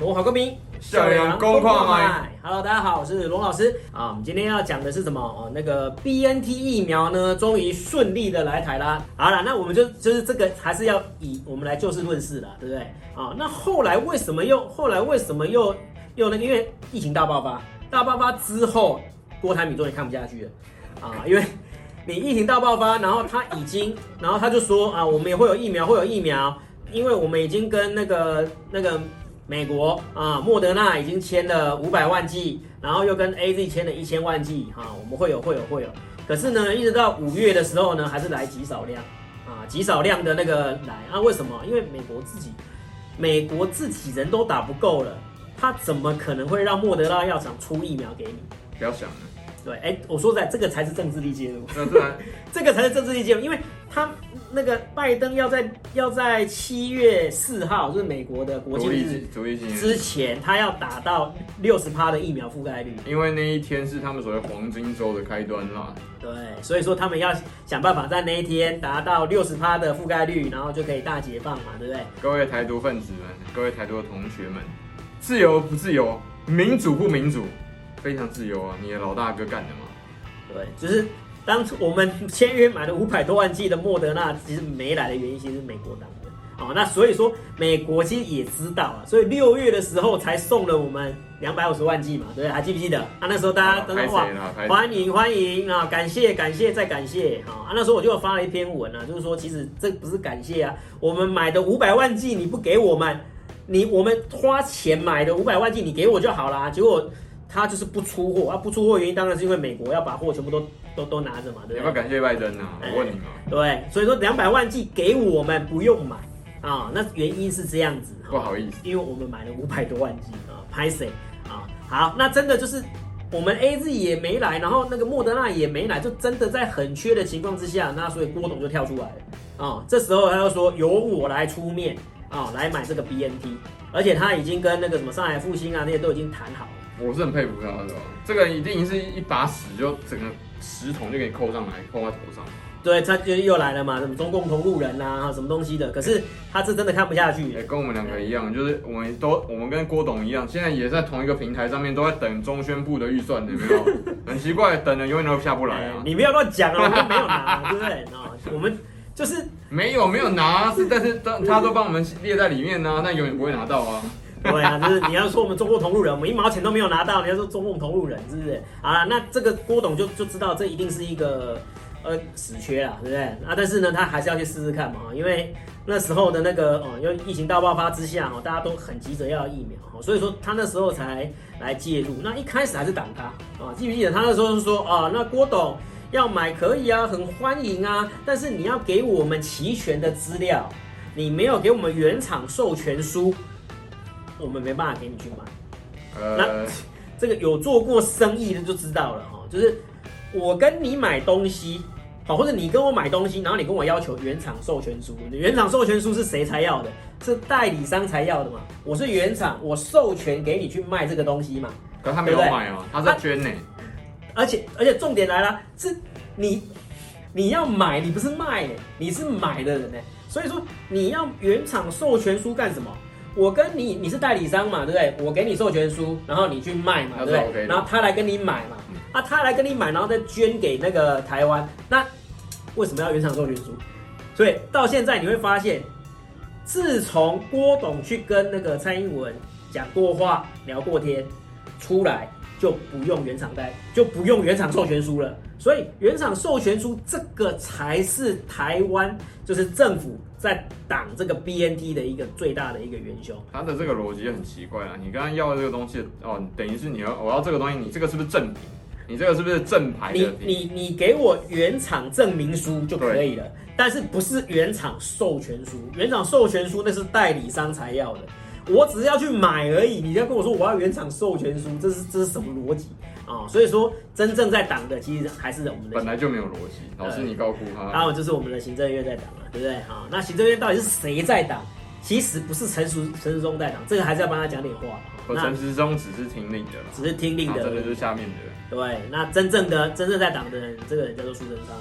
罗好公民，校园公矿麦。Hello，大家好，我是龙老师啊。我们今天要讲的是什么？哦，那个 BNT 疫苗呢，终于顺利的来台啦。好了，那我们就就是这个还是要以我们来就事论事了，对不对？啊，那后来为什么又后来为什么又又那个？因为疫情大爆发，大爆发之后，郭台铭终于看不下去了啊，因为。你疫情大爆发，然后他已经，然后他就说啊，我们也会有疫苗，会有疫苗，因为我们已经跟那个那个美国啊，莫德纳已经签了五百万剂，然后又跟 AZ 签了一千万剂，哈、啊，我们会有，会有，会有。可是呢，一直到五月的时候呢，还是来极少量，啊，极少量的那个来啊，为什么？因为美国自己，美国自己人都打不够了，他怎么可能会让莫德纳药厂出疫苗给你？不要想了。对，哎，我说实在，这个才是政治力介入，这个才是政治力介入，因为他那个拜登要在要在七月四号，就是美国的国庆日之前，他要打到六十趴的疫苗覆盖率，因为那一天是他们所谓黄金周的开端啦。对，所以说他们要想办法在那一天达到六十趴的覆盖率，然后就可以大解放嘛，对不对？各位台独分子们，各位台独的同学们，自由不自由，民主不民主？非常自由啊！你的老大哥干的嘛？对，就是当初我们签约买了五百多万剂的莫德纳，其实没来的原因，其实是美国党的。好，那所以说美国其实也知道啊，所以六月的时候才送了我们两百五十万剂嘛，对不对？还记不记得？啊，那时候大家都说哇，欢迎欢迎啊，感谢感谢再感谢。好啊，那时候我就发了一篇文啊，就是说其实这不是感谢啊，我们买的五百万剂你不给我们，你我们花钱买的五百万剂你给我就好啦。结果。他就是不出货啊！不出货原因当然是因为美国要把货全部都都都拿着嘛，对不对？要不要感谢拜登啊？欸、我问你嘛。对，所以说两百万剂给我们不用买啊，那原因是这样子。不好意思，因为我们买了五百多万剂啊，拍谁啊？好，那真的就是我们 AZ 也没来，然后那个莫德纳也没来，就真的在很缺的情况之下，那所以郭董就跳出来了啊。这时候他就说由我来出面啊，来买这个 BNT，而且他已经跟那个什么上海复兴啊那些都已经谈好了。我是很佩服他的，这个一定是一把屎，就整个石桶就给你扣上来，扣在头上。对，他就又来了嘛，什么中共同路人啊，什么东西的。可是他是真的看不下去。欸、跟我们两个一样，就是我们都我们跟郭董一样，现在也在同一个平台上面，都在等中宣部的预算，有没有？很奇怪，等了永远都下不来啊！欸、你不要乱讲啊，我们没有拿，对不对？啊，我们就是没有没有拿，是但是他他都帮我们列在里面呢、啊，但永远不会拿到啊。对啊，就是你要说我们中共同路人，我们一毛钱都没有拿到，你要说中共同路人，是不是？啊，那这个郭董就就知道这一定是一个呃死缺啊，对不对？啊，但是呢，他还是要去试试看嘛，因为那时候的那个哦，因为疫情大爆发之下哦，大家都很急着要疫苗，所以说他那时候才来介入。那一开始还是挡他啊，记不记得他那时候是说啊，那郭董要买可以啊，很欢迎啊，但是你要给我们齐全的资料，你没有给我们原厂授权书。我们没办法给你去买，呃，那这个有做过生意的就知道了哈，就是我跟你买东西，好，或者你跟我买东西，然后你跟我要求原厂授权书，原厂授权书是谁才要的？是代理商才要的嘛？我是原厂，我授权给你去卖这个东西嘛？可他没有买哦，他在捐呢。而且而且重点来了，是你你要买，你不是卖，你是买的人呢。所以说你要原厂授权书干什么？我跟你，你是代理商嘛，对不对？我给你授权书，然后你去卖嘛，对不对？OK、然后他来跟你买嘛，啊，他来跟你买，然后再捐给那个台湾。那为什么要原厂授权书？所以到现在你会发现，自从郭董去跟那个蔡英文讲过话、聊过天，出来就不用原厂代，就不用原厂授权书了。所以原厂授权书这个才是台湾就是政府在挡这个 BNT 的一个最大的一个元凶。他的这个逻辑很奇怪啊！你刚刚要的这个东西哦，等于是你要我要这个东西，你这个是不是正品？你这个是不是正牌的？你你你给我原厂证明书就可以了，但是不是原厂授权书？原厂授权书那是代理商才要的。我只是要去买而已，你要跟我说我要原厂授权书，这是这是什么逻辑啊？所以说，真正在挡的其实还是我们的。本来就没有逻辑，老师你高估他。然后就是我们的行政院在挡了，对不对？好，那行政院到底是谁在挡？其实不是陈时陈时中在挡，这个还是要帮他讲点话。和陈时中只是听令的，只是听令的，真的就是下面的。对，那真正的真正在挡的人，这个人叫做苏贞昌。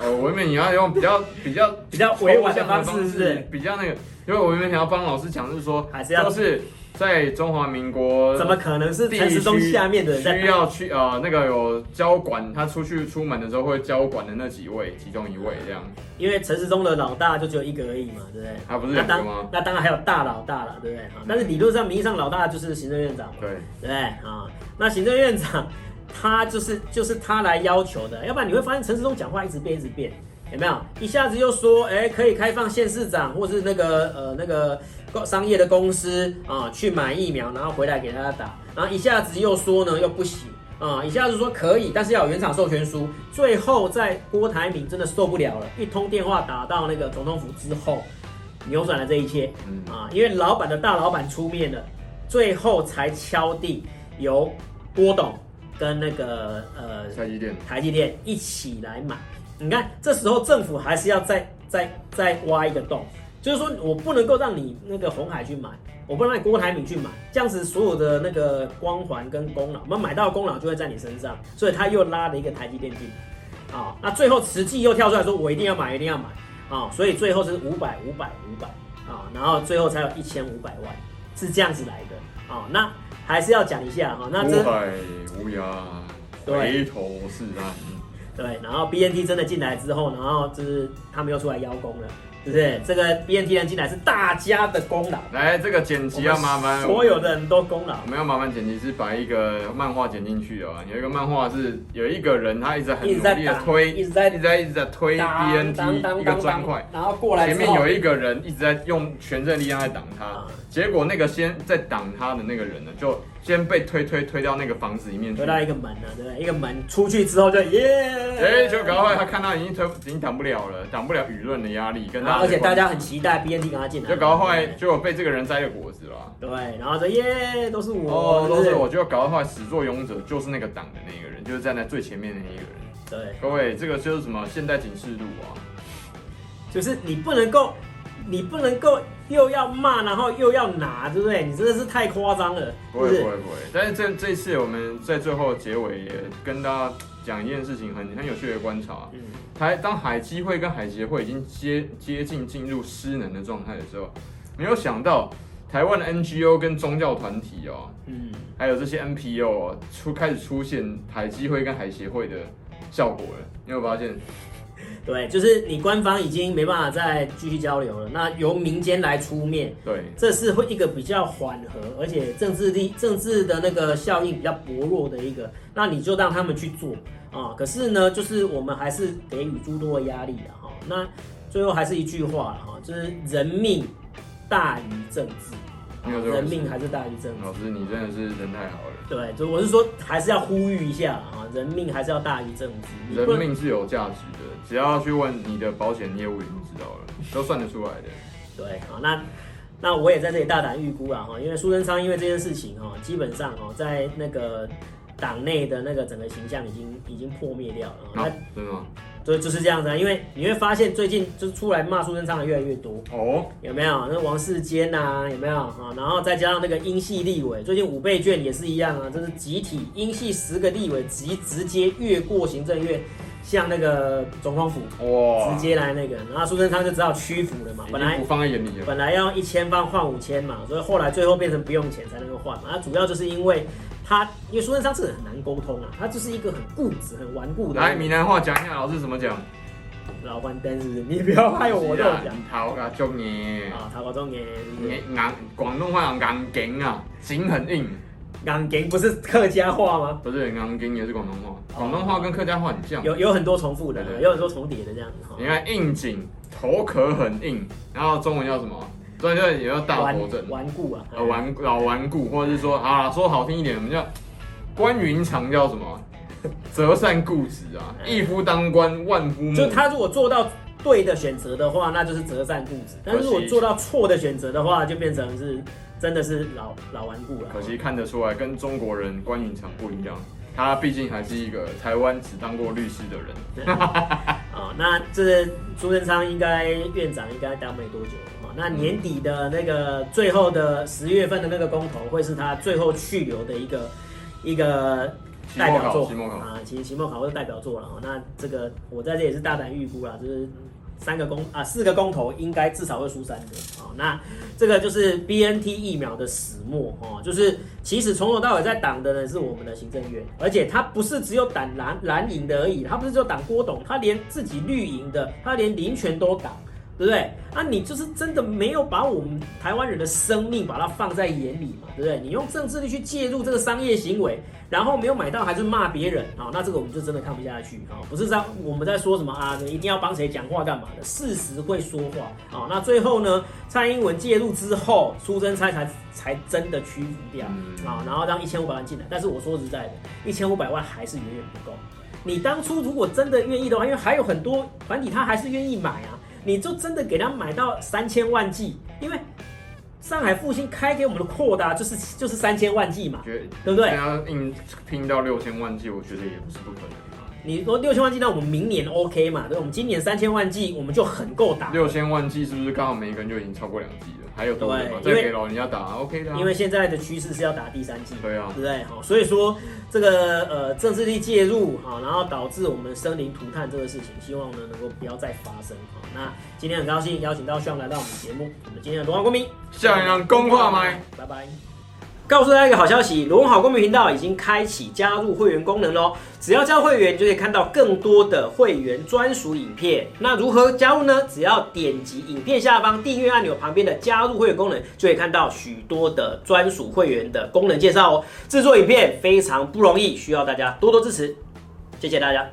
哦，我原本你要用比较 比较比较委婉的方式，是不是？比较那个，因为我原本想要帮老师讲，是说还是要就是。在中华民国，怎么可能是陈时中下面的人需要去呃那个有交管，他出去出门的时候会交管的那几位，其中一位这样。因为陈时中的老大就只有一个而已嘛，对不对？他不是两个吗？那当，那当然还有大老大了，对不对？啊，但是理论上名义上老大就是行政院长嘛，对对不对啊？那行政院长他就是就是他来要求的，要不然你会发现陈时中讲话一直变一直变，有没有？一下子又说哎可以开放县市长或是那个呃那个。商业的公司啊，去买疫苗，然后回来给大家打，然后一下子又说呢，又不行啊，一下子说可以，但是要有原厂授权书。最后在郭台铭真的受不了了，一通电话打到那个总统府之后，扭转了这一切啊，因为老板的大老板出面了，最后才敲定由郭董跟那个呃台积电台积电一起来买。你看，这时候政府还是要再再再挖一个洞。就是说我不能够让你那个鸿海去买，我不能让你郭台铭去买，这样子所有的那个光环跟功劳，我们买到的功劳就会在你身上，所以他又拉了一个台积电进来，啊，那最后慈济又跳出来说，我一定要买，一定要买，啊，所以最后是五百五百五百，啊，然后最后才有一千五百万，是这样子来的，啊，那还是要讲一下哈，那这五百无涯，回头是岸，对，然后 BNT 真的进来之后，然后就是他们又出来邀功了。是不是这个 BNT 人进来是大家的功劳？来，这个剪辑要麻烦所有的人都功劳。我们要麻烦剪辑是把一个漫画剪进去哦。有一个漫画是有一个人，他一直很努力的推，一直在一直在一直在推 BNT 一个砖块，然后过来前面有一个人一直在用全身力量在挡他，结果那个先在挡他的那个人呢，就先被推推推到那个房子里面去，推到一个门了，对不对？一个门出去之后就耶，哎，就搞坏他看到已经推已经挡不了了，挡不了舆论的压力跟。而且大家很期待 BNT 跟他进来，就搞坏，就被这个人摘了果子了。对，然后说耶，都是我，哦，都是我，就搞坏，始作俑者就是那个党的那个人，就是站在最前面的那一个人。对，各位，这个就是什么现代警示录啊？就是你不能够，你不能够又要骂，然后又要拿，对不对？你真的是太夸张了。不会，不会，不会。但是这这次我们在最后结尾也跟大家讲一件事情，很很有趣的观察。嗯。台当海基会跟海协会已经接接近进入失能的状态的时候，没有想到台湾的 NGO 跟宗教团体哦，嗯，还有这些 NPO 哦，出开始出现海基会跟海协会的效果了。你有发现？对，就是你官方已经没办法再继续交流了，那由民间来出面，对，这是会一个比较缓和，而且政治力、政治的那个效应比较薄弱的一个，那你就让他们去做。啊，可是呢，就是我们还是给予诸多的压力的哈。那最后还是一句话哈，就是人命大于政治，人命还是大于政治。老师，你真的是人太好了。对，就我是说，还是要呼吁一下啊，人命还是要大于政治。人命是有价值的，只要去问你的保险业务员就知道了，都算得出来的。对好，那那我也在这里大胆预估了哈，因为苏贞昌因为这件事情哈，基本上哦，在那个。党内的那个整个形象已经已经破灭掉了，那真的吗？对，就是这样子啊。因为你会发现最近就是出来骂苏贞昌的越来越多哦，有没有？那王世坚呐，有没有啊？然后再加上那个英系立委，最近五倍券也是一样啊，这是集体英系十个立委直直接越过行政院，像那个总统府哇，直接来那个，然后苏贞昌就只好屈服了嘛。本来不放在眼里，本来要一千方换五千嘛，所以后来最后变成不用钱才能够换嘛。那主要就是因为。他因为苏贞昌这个很难沟通啊，他就是一个很固执、很顽固的。来，闽南话讲一下，老师怎么讲？老关灯是不是？你不要害我这样讲。头壳中年啊，头壳中年。硬广东话讲硬颈啊，颈很硬。硬颈不是客家话吗？不是，硬颈也是广东话。广东话跟客家话很像。有有很多重复的，有很多重叠的这样子。你看硬颈，头壳很硬，然后中文叫什么？所以就也要大头症，顽固啊，呃，顽老顽固，或者是说啊，说好听一点，我们叫关云长叫什么？择善固执啊，一夫当关，万夫莫。就他如果做到对的选择的话，那就是择善固执；但是如果做到错的选择的话，就变成是真的是老老顽固了。可惜看得出来，跟中国人关云长不一样，他毕竟还是一个台湾只当过律师的人。啊，那这苏贞昌应该院长应该当没多久。那年底的那个最后的十月份的那个公投，会是他最后去留的一个一个代表作，期末考啊，期期末考或者代表作了啊。那这个我在这也是大胆预估了，就是三个公啊四个公投应该至少会输三个啊。那这个就是 BNT 疫苗的始末哦，就是其实从头到尾在挡的呢是我们的行政院，而且他不是只有挡蓝蓝营的而已，他不是只有挡郭董，他连自己绿营的，他连林权都挡。对不对？啊，你就是真的没有把我们台湾人的生命把它放在眼里嘛？对不对？你用政治力去介入这个商业行为，然后没有买到还是骂别人啊？那这个我们就真的看不下去啊！不是在我们在说什么啊？你一定要帮谁讲话干嘛的？事实会说话啊！那最后呢，蔡英文介入之后，苏贞昌才才真的屈服掉啊，然后让一千五百万进来。但是我说实在的，一千五百万还是远远不够。你当初如果真的愿意的话，因为还有很多团体他还是愿意买啊。你就真的给他买到三千万剂，因为上海复兴开给我们的扩大就是就是三千万剂嘛，对不对？要硬拼到六千万剂，我觉得也不是不可能。你说六千万剂，那我们明年 OK 嘛？对，我们今年三千万剂，我们就很够打。六千万剂是不是刚好每一个人就已经超过两剂了？还有多的吗？再给老人家打 OK 的。因为现在的趋势是要打第三剂。对啊，对不对？好，所以说这个呃政治力介入好，然后导致我们生灵涂炭这个事情，希望呢能够不要再发生。好，那今天很高兴邀请到炫来到我们节目，我们今天的罗网公民，向阳公话麦，拜拜。告诉大家一个好消息，罗文好公民频道已经开启加入会员功能喽！只要加入会员，就可以看到更多的会员专属影片。那如何加入呢？只要点击影片下方订阅按钮旁边的加入会员功能，就可以看到许多的专属会员的功能介绍哦。制作影片非常不容易，需要大家多多支持，谢谢大家。